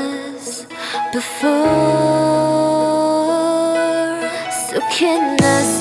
was before. So can I?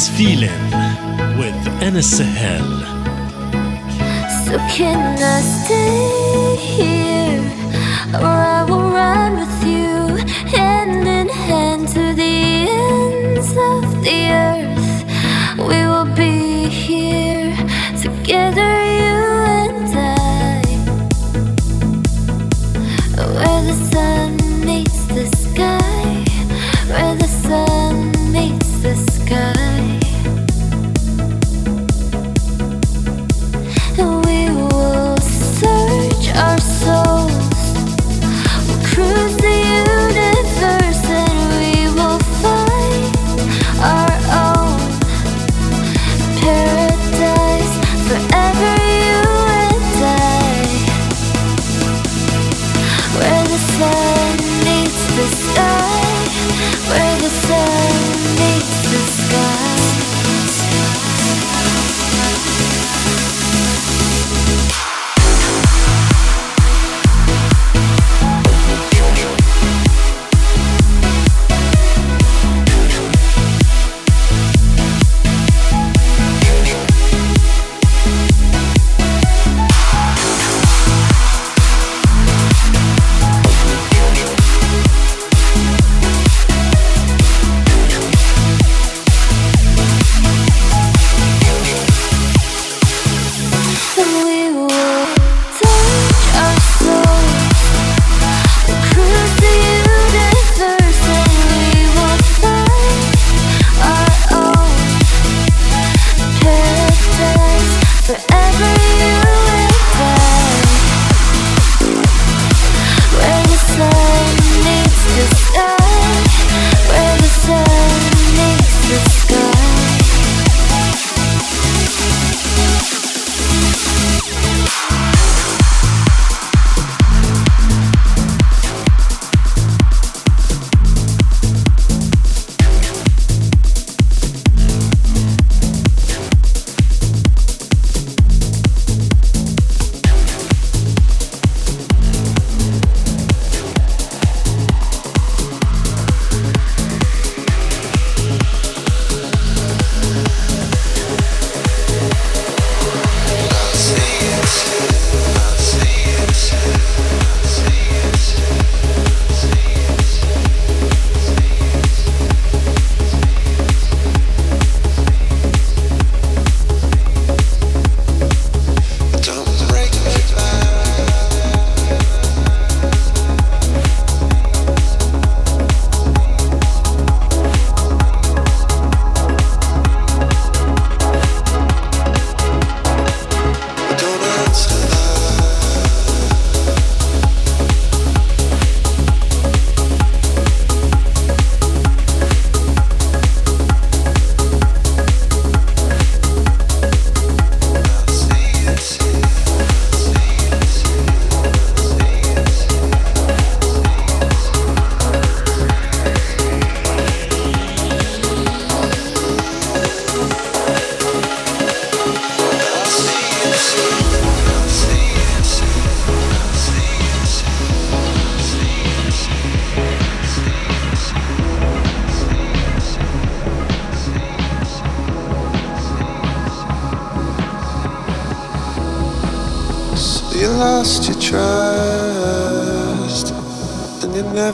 this feeling with Anna Sahel. So can I stay here?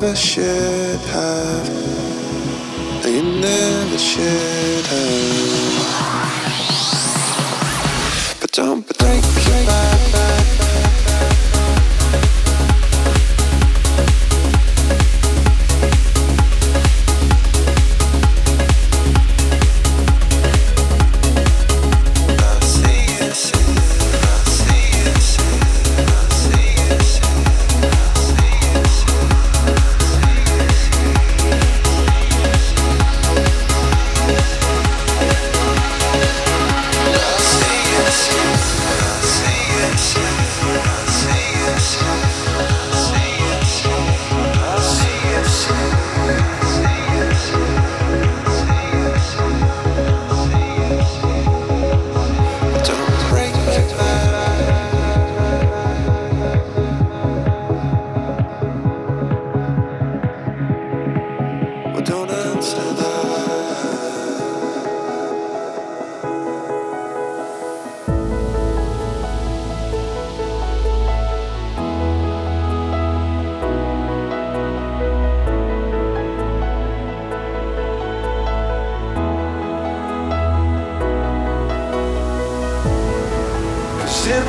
Never should have,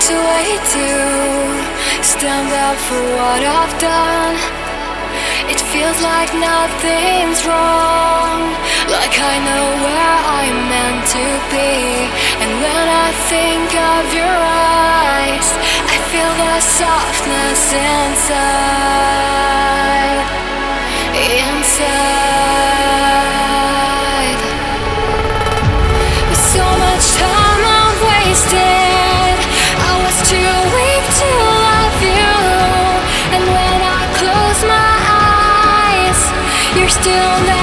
to wait to stand up for what I've done. It feels like nothing's wrong, like I know where I'm meant to be. And when I think of your eyes, I feel the softness inside. Inside. still there.